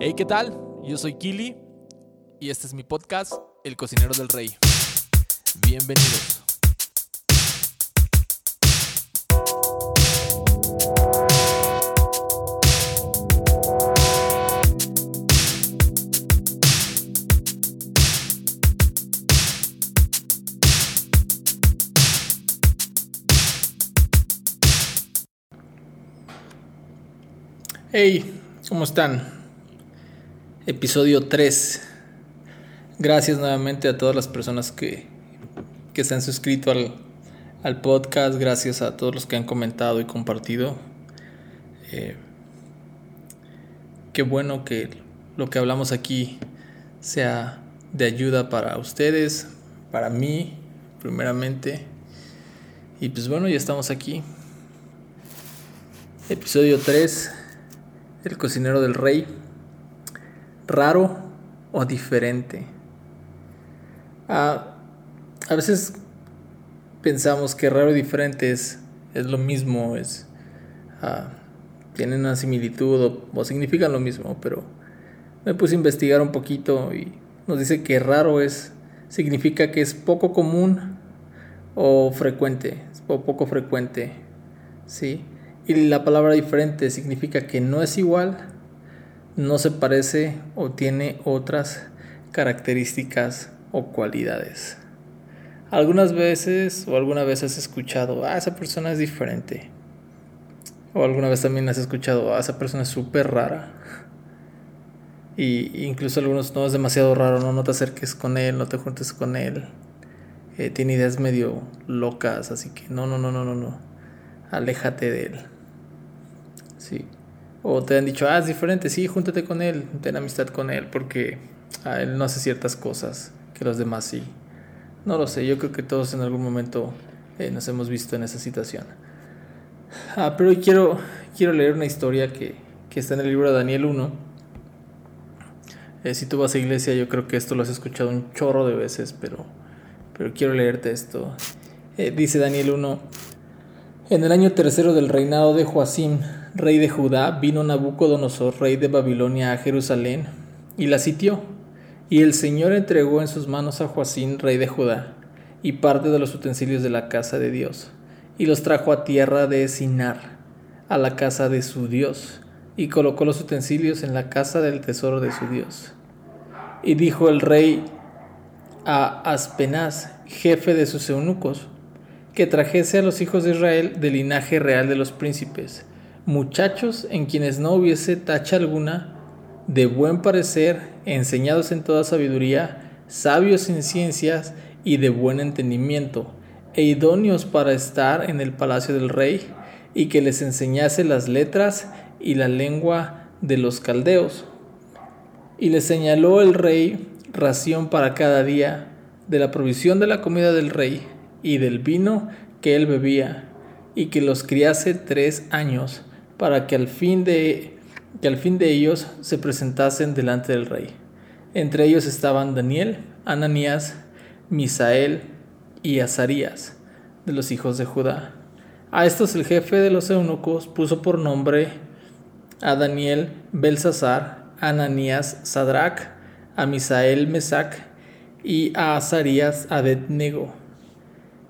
Hey, ¿qué tal? Yo soy Kili y este es mi podcast, El Cocinero del Rey. Bienvenidos. Hey, ¿cómo están? Episodio 3. Gracias nuevamente a todas las personas que, que se han suscrito al, al, podcast. Gracias a todos los que han comentado y compartido. Eh, qué bueno que lo que hablamos aquí sea de ayuda para ustedes, para mí, primeramente. Y pues bueno, ya estamos aquí. Episodio 3 el cocinero del rey, raro o diferente. Ah, a veces pensamos que raro y diferente es, es lo mismo, es, ah, tienen una similitud o, o, significan lo mismo, pero me puse a investigar un poquito y nos dice que raro es, significa que es poco común o frecuente, o poco frecuente, ¿sí? Y la palabra diferente significa que no es igual, no se parece o tiene otras características o cualidades. Algunas veces o alguna vez has escuchado, ah, esa persona es diferente. O alguna vez también has escuchado, ah, esa persona es súper rara. Y incluso algunos no es demasiado raro, no, no te acerques con él, no te juntes con él. Eh, tiene ideas medio locas, así que no, no, no, no, no, no. Aléjate de él. Sí. O te han dicho, ah, es diferente, sí, júntate con él, ten amistad con él, porque él no hace ciertas cosas que los demás sí. No lo sé, yo creo que todos en algún momento eh, nos hemos visto en esa situación. Ah, pero hoy quiero, quiero leer una historia que, que está en el libro de Daniel 1. Eh, si tú vas a iglesia, yo creo que esto lo has escuchado un chorro de veces, pero, pero quiero leerte esto. Eh, dice Daniel 1, en el año tercero del reinado de Joacim, rey de Judá, vino Nabucodonosor, rey de Babilonia, a Jerusalén y la sitió. Y el Señor entregó en sus manos a Joacim, rey de Judá, y parte de los utensilios de la casa de Dios, y los trajo a tierra de Sinar, a la casa de su Dios, y colocó los utensilios en la casa del tesoro de su Dios. Y dijo el rey a Aspenaz, jefe de sus eunucos, que trajese a los hijos de Israel del linaje real de los príncipes, muchachos en quienes no hubiese tacha alguna, de buen parecer, enseñados en toda sabiduría, sabios en ciencias y de buen entendimiento, e idóneos para estar en el palacio del rey, y que les enseñase las letras y la lengua de los caldeos. Y les señaló el rey ración para cada día de la provisión de la comida del rey y del vino que él bebía, y que los criase tres años, para que al fin de que al fin de ellos se presentasen delante del rey. Entre ellos estaban Daniel, Ananías, Misael y Azarías, de los hijos de Judá. A estos el jefe de los eunucos puso por nombre a Daniel Belsasar, Ananías Sadrach, a Misael Mesac y a Azarías Abednego.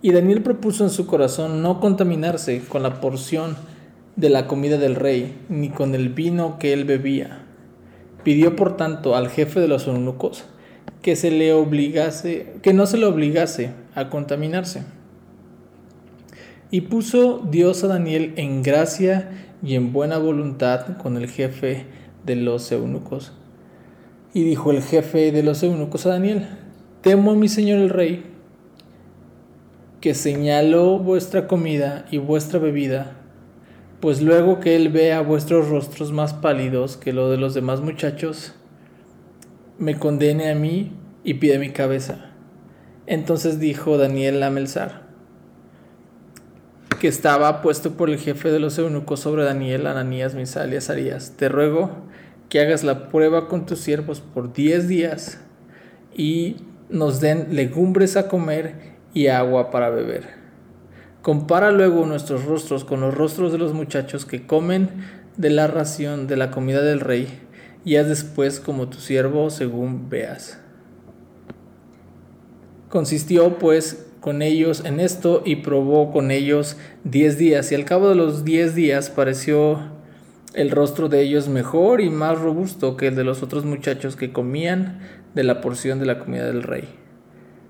Y Daniel propuso en su corazón no contaminarse con la porción de la comida del rey, ni con el vino que él bebía. Pidió por tanto al jefe de los eunucos que se le obligase, que no se le obligase a contaminarse. Y puso Dios a Daniel en gracia y en buena voluntad con el jefe de los eunucos. Y dijo el jefe de los eunucos a Daniel, temo a mi señor el rey, que señaló vuestra comida y vuestra bebida pues luego que él vea vuestros rostros más pálidos que lo de los demás muchachos, me condene a mí y pide mi cabeza. Entonces dijo Daniel a que estaba puesto por el jefe de los eunucos sobre Daniel, Ananías, Misal y Azarías, te ruego que hagas la prueba con tus siervos por diez días y nos den legumbres a comer y agua para beber Compara luego nuestros rostros con los rostros de los muchachos que comen de la ración de la comida del rey y haz después como tu siervo según veas. Consistió pues con ellos en esto y probó con ellos diez días y al cabo de los diez días pareció el rostro de ellos mejor y más robusto que el de los otros muchachos que comían de la porción de la comida del rey.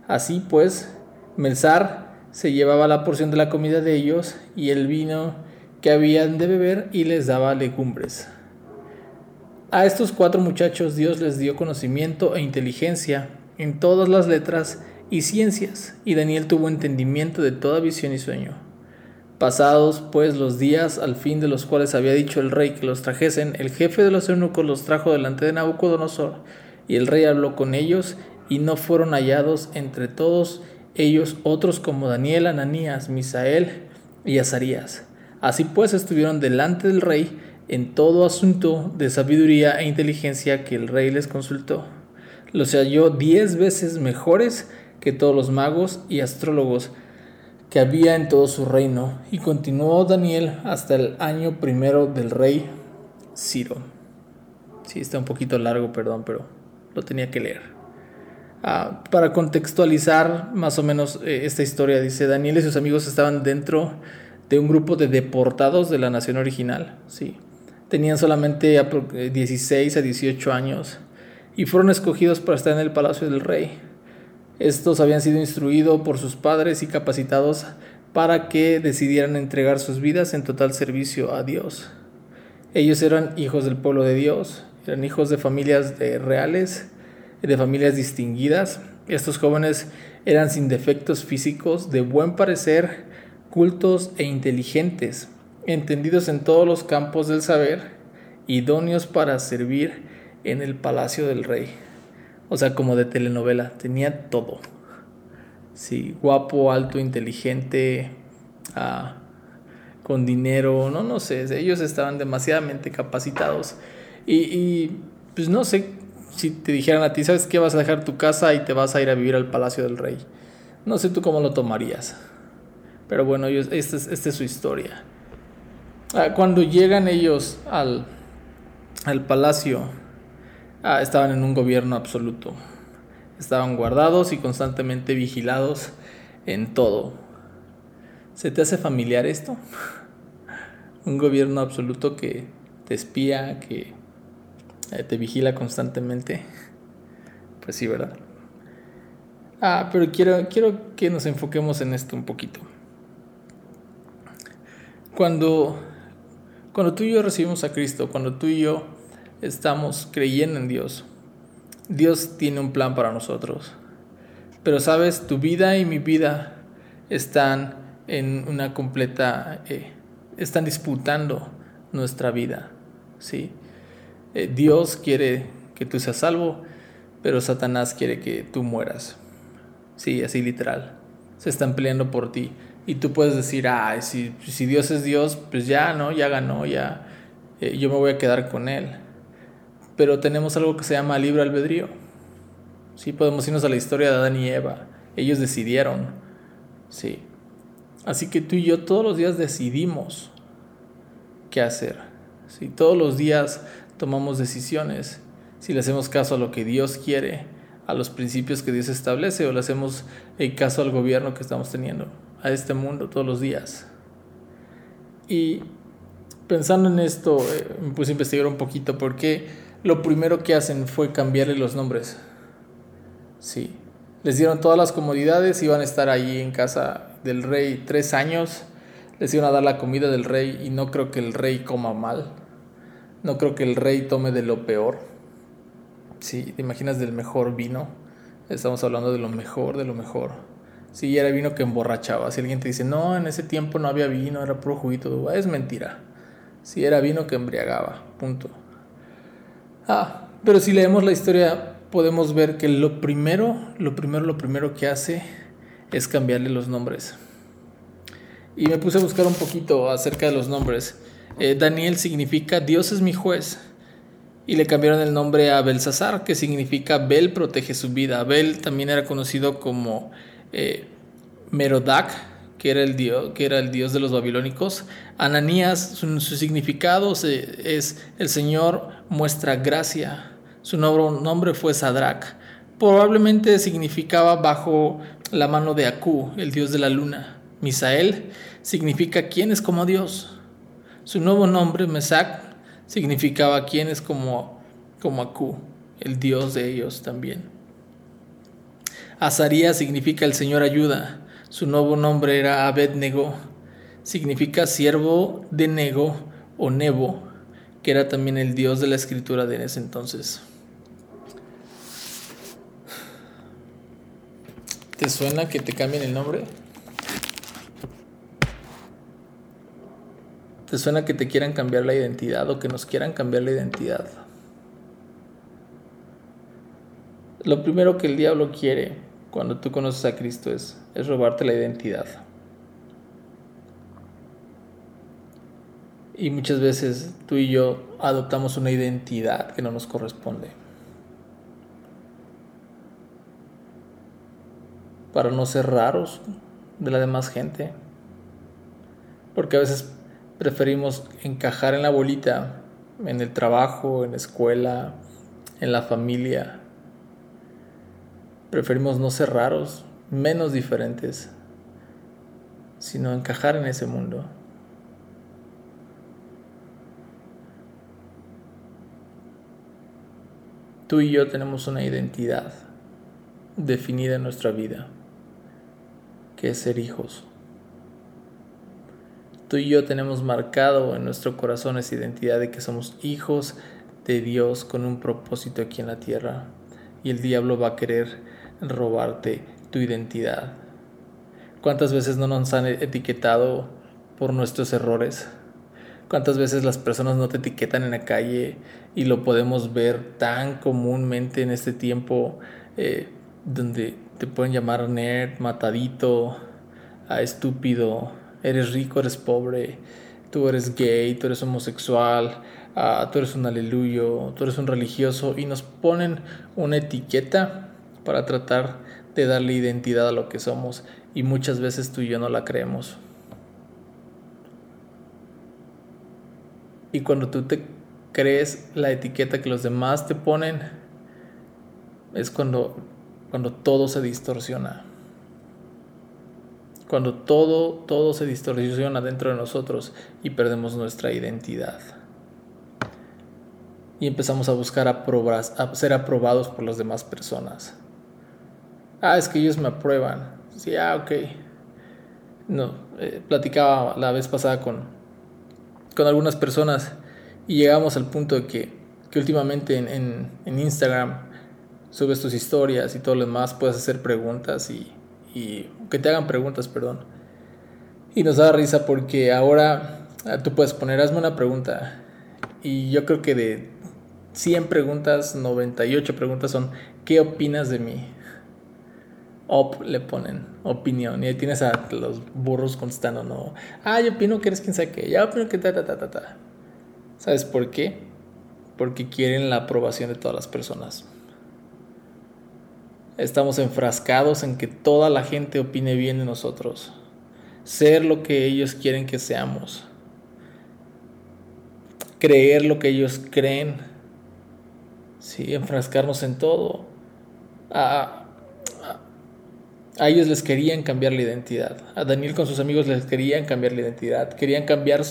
Así pues, Melzar se llevaba la porción de la comida de ellos y el vino que habían de beber y les daba legumbres. A estos cuatro muchachos Dios les dio conocimiento e inteligencia en todas las letras y ciencias, y Daniel tuvo entendimiento de toda visión y sueño. Pasados pues los días al fin de los cuales había dicho el rey que los trajesen, el jefe de los eunucos los trajo delante de Nabucodonosor, y el rey habló con ellos, y no fueron hallados entre todos ellos otros como Daniel, Ananías, Misael y Azarías. Así pues estuvieron delante del rey en todo asunto de sabiduría e inteligencia que el rey les consultó. Los halló diez veces mejores que todos los magos y astrólogos que había en todo su reino, y continuó Daniel hasta el año primero del rey Ciro. Sí, está un poquito largo, perdón, pero lo tenía que leer. Ah, para contextualizar más o menos eh, esta historia, dice Daniel y sus amigos estaban dentro de un grupo de deportados de la nación original. Sí. Tenían solamente 16 a 18 años y fueron escogidos para estar en el palacio del rey. Estos habían sido instruidos por sus padres y capacitados para que decidieran entregar sus vidas en total servicio a Dios. Ellos eran hijos del pueblo de Dios, eran hijos de familias reales, de familias distinguidas. Estos jóvenes eran sin defectos físicos, de buen parecer, cultos e inteligentes, entendidos en todos los campos del saber, idóneos para servir en el palacio del rey. O sea, como de telenovela, tenía todo. Sí, guapo, alto, inteligente, ah, con dinero, no, no sé, ellos estaban demasiadamente capacitados. Y, y, pues no sé si te dijeran a ti, ¿sabes qué? Vas a dejar tu casa y te vas a ir a vivir al Palacio del Rey. No sé tú cómo lo tomarías. Pero bueno, ellos, esta, es, su historia. Ah, cuando llegan ellos al, al palacio, Ah, estaban en un gobierno absoluto. Estaban guardados y constantemente vigilados en todo. ¿Se te hace familiar esto? un gobierno absoluto que te espía, que te vigila constantemente. Pues sí, ¿verdad? Ah, pero quiero, quiero que nos enfoquemos en esto un poquito. Cuando, cuando tú y yo recibimos a Cristo, cuando tú y yo estamos creyendo en Dios. Dios tiene un plan para nosotros. Pero sabes, tu vida y mi vida están en una completa... Eh, están disputando nuestra vida. ¿sí? Eh, Dios quiere que tú seas salvo, pero Satanás quiere que tú mueras. Sí, así literal. Se están peleando por ti. Y tú puedes decir, ah, si, si Dios es Dios, pues ya, ¿no? Ya ganó, ya. Eh, yo me voy a quedar con Él pero tenemos algo que se llama libre albedrío. Sí, podemos irnos a la historia de Adán y Eva. Ellos decidieron. Sí. Así que tú y yo todos los días decidimos qué hacer. Sí, todos los días tomamos decisiones. Si le hacemos caso a lo que Dios quiere, a los principios que Dios establece, o le hacemos el caso al gobierno que estamos teniendo, a este mundo todos los días. Y pensando en esto, eh, me puse a investigar un poquito por qué lo primero que hacen fue cambiarle los nombres. Sí. Les dieron todas las comodidades, iban a estar ahí en casa del rey tres años, les iban a dar la comida del rey y no creo que el rey coma mal, no creo que el rey tome de lo peor. Sí, te imaginas del mejor vino, estamos hablando de lo mejor, de lo mejor. Sí, era vino que emborrachaba. Si alguien te dice, no, en ese tiempo no había vino, era puro juguito, es mentira. Sí, era vino que embriagaba, punto. Ah, pero si leemos la historia podemos ver que lo primero, lo primero, lo primero que hace es cambiarle los nombres. Y me puse a buscar un poquito acerca de los nombres. Eh, Daniel significa Dios es mi juez. Y le cambiaron el nombre a Belsasar, que significa Bel protege su vida. Bel también era conocido como eh, que era el dios, que era el dios de los babilónicos. Ananías, su, significado es el Señor muestra gracia. Su nombre fue Sadrach. Probablemente significaba bajo la mano de Aku, el dios de la luna. Misael significa quién es como Dios. Su nuevo nombre, Mesac, significaba quién es como, como Aku, el dios de ellos también. Azaría significa el Señor ayuda. Su nuevo nombre era Abednego. Significa siervo de Nego o Nebo, que era también el dios de la escritura de ese entonces. ¿Te suena que te cambien el nombre? ¿Te suena que te quieran cambiar la identidad o que nos quieran cambiar la identidad? Lo primero que el diablo quiere cuando tú conoces a Cristo es, es robarte la identidad. Y muchas veces tú y yo adoptamos una identidad que no nos corresponde. Para no ser raros de la demás gente. Porque a veces preferimos encajar en la bolita, en el trabajo, en la escuela, en la familia. Preferimos no ser raros, menos diferentes, sino encajar en ese mundo. Tú y yo tenemos una identidad definida en nuestra vida, que es ser hijos. Tú y yo tenemos marcado en nuestro corazón esa identidad de que somos hijos de Dios con un propósito aquí en la tierra. Y el diablo va a querer robarte tu identidad. ¿Cuántas veces no nos han etiquetado por nuestros errores? ¿Cuántas veces las personas no te etiquetan en la calle y lo podemos ver tan comúnmente en este tiempo eh, donde te pueden llamar nerd, matadito, a estúpido, eres rico, eres pobre, tú eres gay, tú eres homosexual, ah, tú eres un aleluyo, tú eres un religioso y nos ponen una etiqueta para tratar de darle identidad a lo que somos y muchas veces tú y yo no la creemos. Y cuando tú te crees la etiqueta que los demás te ponen, es cuando, cuando todo se distorsiona cuando todo, todo se distorsiona dentro de nosotros y perdemos nuestra identidad. Y empezamos a buscar a ser aprobados por las demás personas. Ah, es que ellos me aprueban. Sí, ah, ok. No, eh, platicaba la vez pasada con, con algunas personas y llegamos al punto de que, que últimamente en, en, en Instagram subes tus historias y todo lo demás, puedes hacer preguntas y y que te hagan preguntas, perdón. Y nos da risa porque ahora ah, tú puedes poner, hazme una pregunta. Y yo creo que de 100 preguntas, 98 preguntas son, ¿qué opinas de mí? Op le ponen, opinión. Y ahí tienes a los burros contestando, ¿no? Ah, yo opino que eres quien sabe qué. Ya opino que ta, ta, ta, ta, ta. ¿Sabes por qué? Porque quieren la aprobación de todas las personas. Estamos enfrascados en que toda la gente opine bien de nosotros. Ser lo que ellos quieren que seamos. Creer lo que ellos creen. Sí, enfrascarnos en todo. A, a, ellos les querían cambiar la identidad. A Daniel con sus amigos les querían cambiar la identidad. Querían cambiar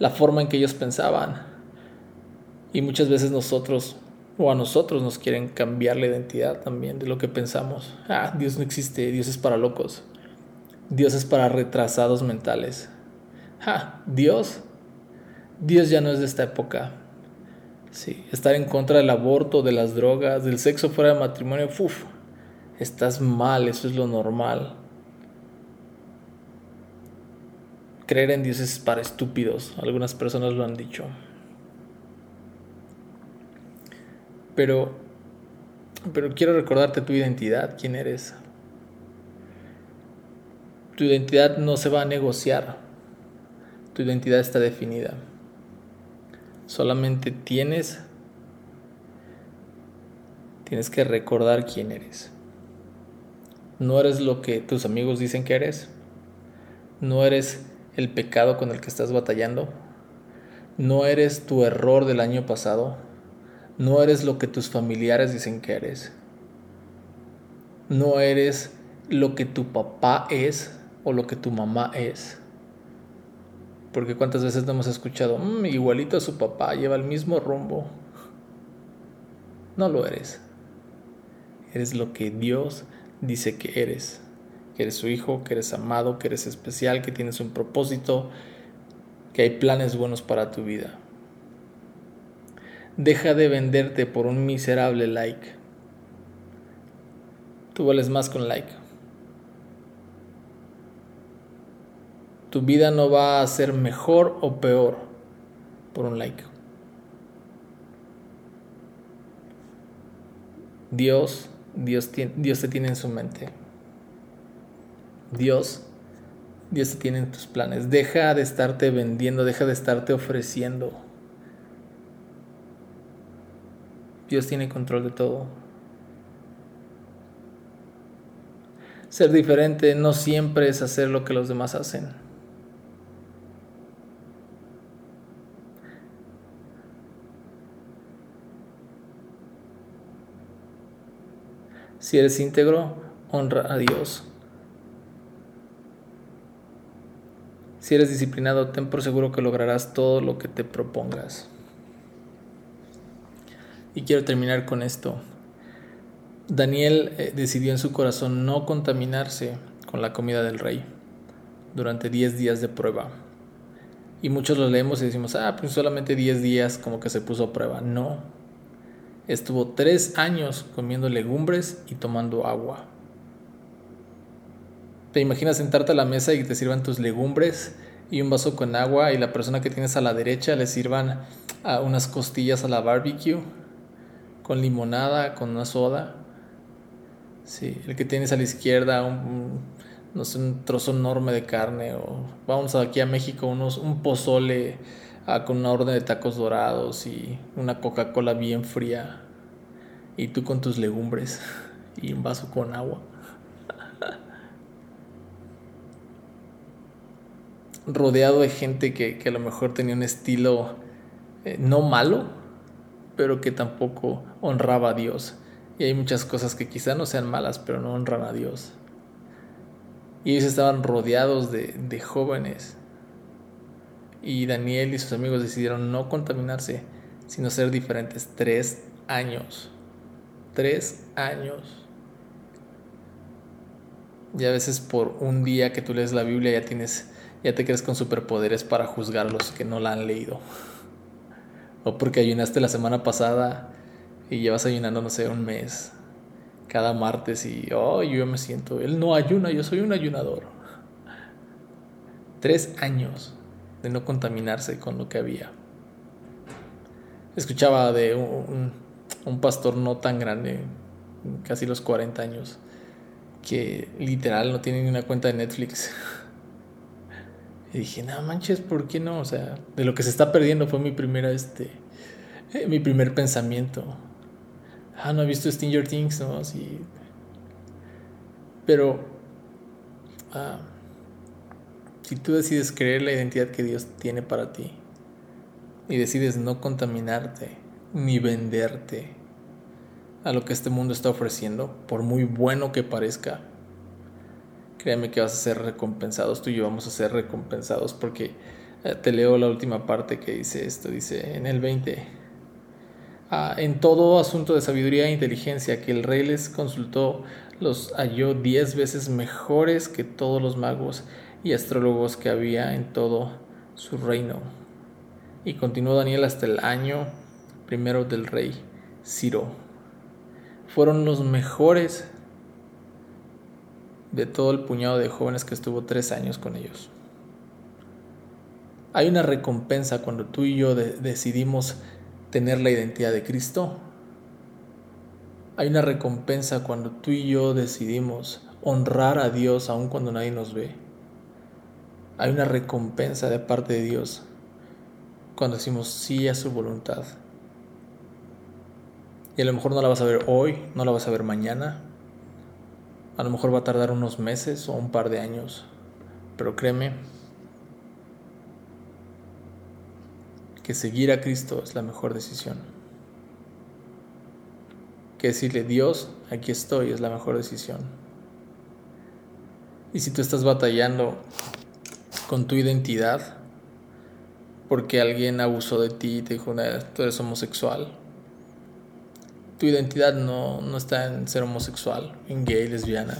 la forma en que ellos pensaban. Y muchas veces nosotros o a nosotros nos quieren cambiar la identidad también de lo que pensamos. Ah, Dios no existe, Dios es para locos. Dios es para retrasados mentales. Ah, Dios. Dios ya no es de esta época. Sí, estar en contra del aborto, de las drogas, del sexo fuera de matrimonio, uf, estás mal, eso es lo normal. Creer en Dios es para estúpidos, algunas personas lo han dicho. Pero, pero quiero recordarte tu identidad, quién eres. Tu identidad no se va a negociar. Tu identidad está definida. Solamente tienes tienes que recordar quién eres. No eres lo que tus amigos dicen que eres. No eres el pecado con el que estás batallando. No eres tu error del año pasado. No eres lo que tus familiares dicen que eres. No eres lo que tu papá es o lo que tu mamá es. Porque cuántas veces no hemos escuchado, mm, igualito a su papá, lleva el mismo rumbo. No lo eres. Eres lo que Dios dice que eres. Que eres su hijo, que eres amado, que eres especial, que tienes un propósito, que hay planes buenos para tu vida. Deja de venderte por un miserable like. Tú vales más con like. Tu vida no va a ser mejor o peor por un like. Dios, Dios, Dios te tiene en su mente. Dios, Dios te tiene en tus planes. Deja de estarte vendiendo, deja de estarte ofreciendo. Dios tiene control de todo. Ser diferente no siempre es hacer lo que los demás hacen. Si eres íntegro, honra a Dios. Si eres disciplinado, ten por seguro que lograrás todo lo que te propongas. Y quiero terminar con esto. Daniel eh, decidió en su corazón no contaminarse con la comida del rey durante 10 días de prueba. Y muchos lo leemos y decimos, ah, pues solamente 10 días como que se puso a prueba. No, Estuvo tres años comiendo legumbres y tomando agua. ¿Te imaginas sentarte a la mesa y te sirvan tus legumbres y un vaso con agua y la persona que tienes a la derecha le sirvan a unas costillas a la barbecue con limonada, con una soda? Sí, el que tienes a la izquierda un, no sé, un trozo enorme de carne o vamos aquí a México unos, un pozole Ah, con una orden de tacos dorados y una Coca-Cola bien fría. Y tú con tus legumbres y un vaso con agua. Rodeado de gente que, a lo mejor tenía un estilo eh, no malo, pero que tampoco honraba a Dios. Y hay muchas cosas que quizá no sean malas, pero no honran a Dios. Y ellos estaban rodeados de, de jóvenes y Daniel y sus amigos decidieron no contaminarse, sino ser diferentes. Tres años. Tres años. Y a veces por un día que tú lees la Biblia ya tienes, ya te crees con superpoderes para juzgar a los que no la han leído. O porque ayunaste la semana pasada y llevas ayunando, no sé, un mes. Cada martes y, oh, yo me siento, él no ayuna, yo soy un ayunador. Tres años de no contaminarse con lo que había. Escuchaba de un, pastor no tan grande, casi los 40 años, que literal no tiene ni una cuenta de Netflix. Y dije, no manches, ¿por qué no? O sea, de lo que se está perdiendo fue mi primera, este, eh, mi primer pensamiento. Ah, no he visto Stranger Things, ¿no? Así. Pero, ah, si tú decides creer la identidad que Dios tiene para ti y decides no contaminarte ni venderte a lo que este mundo está ofreciendo, por muy bueno que parezca, créeme que vas a ser recompensados, tú y yo vamos a ser recompensados porque eh, te leo la última parte que dice esto, dice en el 20. Ah, en todo asunto de sabiduría e inteligencia que el rey les consultó, los halló diez veces mejores que todos los magos y astrólogos que había en todo su reino. Y continuó Daniel hasta el año primero del rey Ciro. Fueron los mejores de todo el puñado de jóvenes que estuvo tres años con ellos. Hay una recompensa cuando tú y yo decidimos tener la identidad de Cristo. Hay una recompensa cuando tú y yo decidimos honrar a Dios aun cuando nadie nos ve hay una recompensa de parte de Dios cuando decimos sí a su voluntad. Y a lo mejor no la vas a ver hoy, no la vas a ver mañana. A lo mejor va a tardar unos meses o un par de años. Pero créeme que seguir a Cristo es la mejor decisión. Que decirle, Dios, aquí estoy, es la mejor decisión. Y si tú estás batallando con tu identidad, porque alguien abusó de ti y te dijo, tú eres homosexual, tu identidad no, no está en ser homosexual, en gay, lesbiana.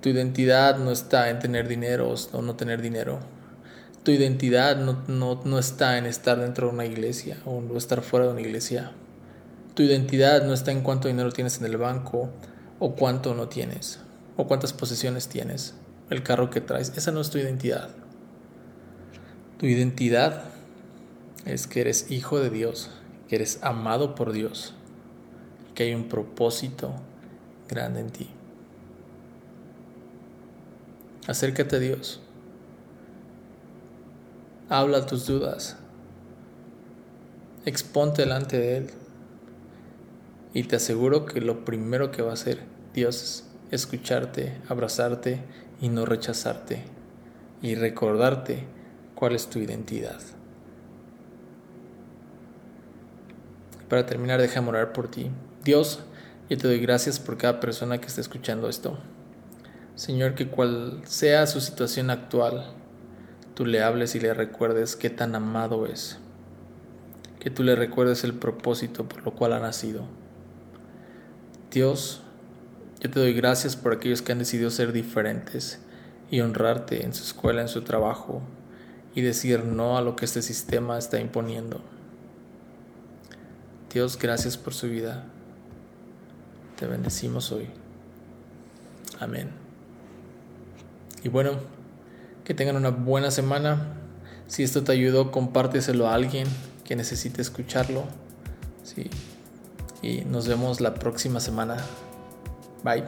Tu identidad no está en tener dinero o no tener dinero. Tu identidad no, no, está en estar dentro de una iglesia o estar fuera de una iglesia. Tu identidad no está en cuánto dinero tienes en el banco o cuánto no tienes o cuántas posesiones tienes, el carro que traes. Esa no es tu identidad. Tu identidad es que eres hijo de Dios, que eres amado por Dios que hay un propósito grande en ti. Acércate a Dios. Habla tus dudas. Exponte delante de Él. Y te aseguro que lo primero que va a hacer Dios es escucharte, abrazarte y no rechazarte. Y recordarte cuál es tu identidad. Para terminar, déjame orar por ti. Dios, yo te doy gracias por cada persona que está escuchando esto. Señor, que cual sea su situación actual, tú le hables y le recuerdes qué tan amado es. Que tú le recuerdes el propósito por lo cual ha nacido. Dios, yo te doy gracias por aquellos que han decidido ser diferentes y honrarte en su escuela, en su trabajo y decir no a lo que este sistema está imponiendo. Dios, gracias por su vida. Te bendecimos hoy. Amén. Y bueno, que tengan una buena semana. Si esto te ayudó, compárteselo a alguien que necesite escucharlo. Sí. Y nos vemos la próxima semana. Bye.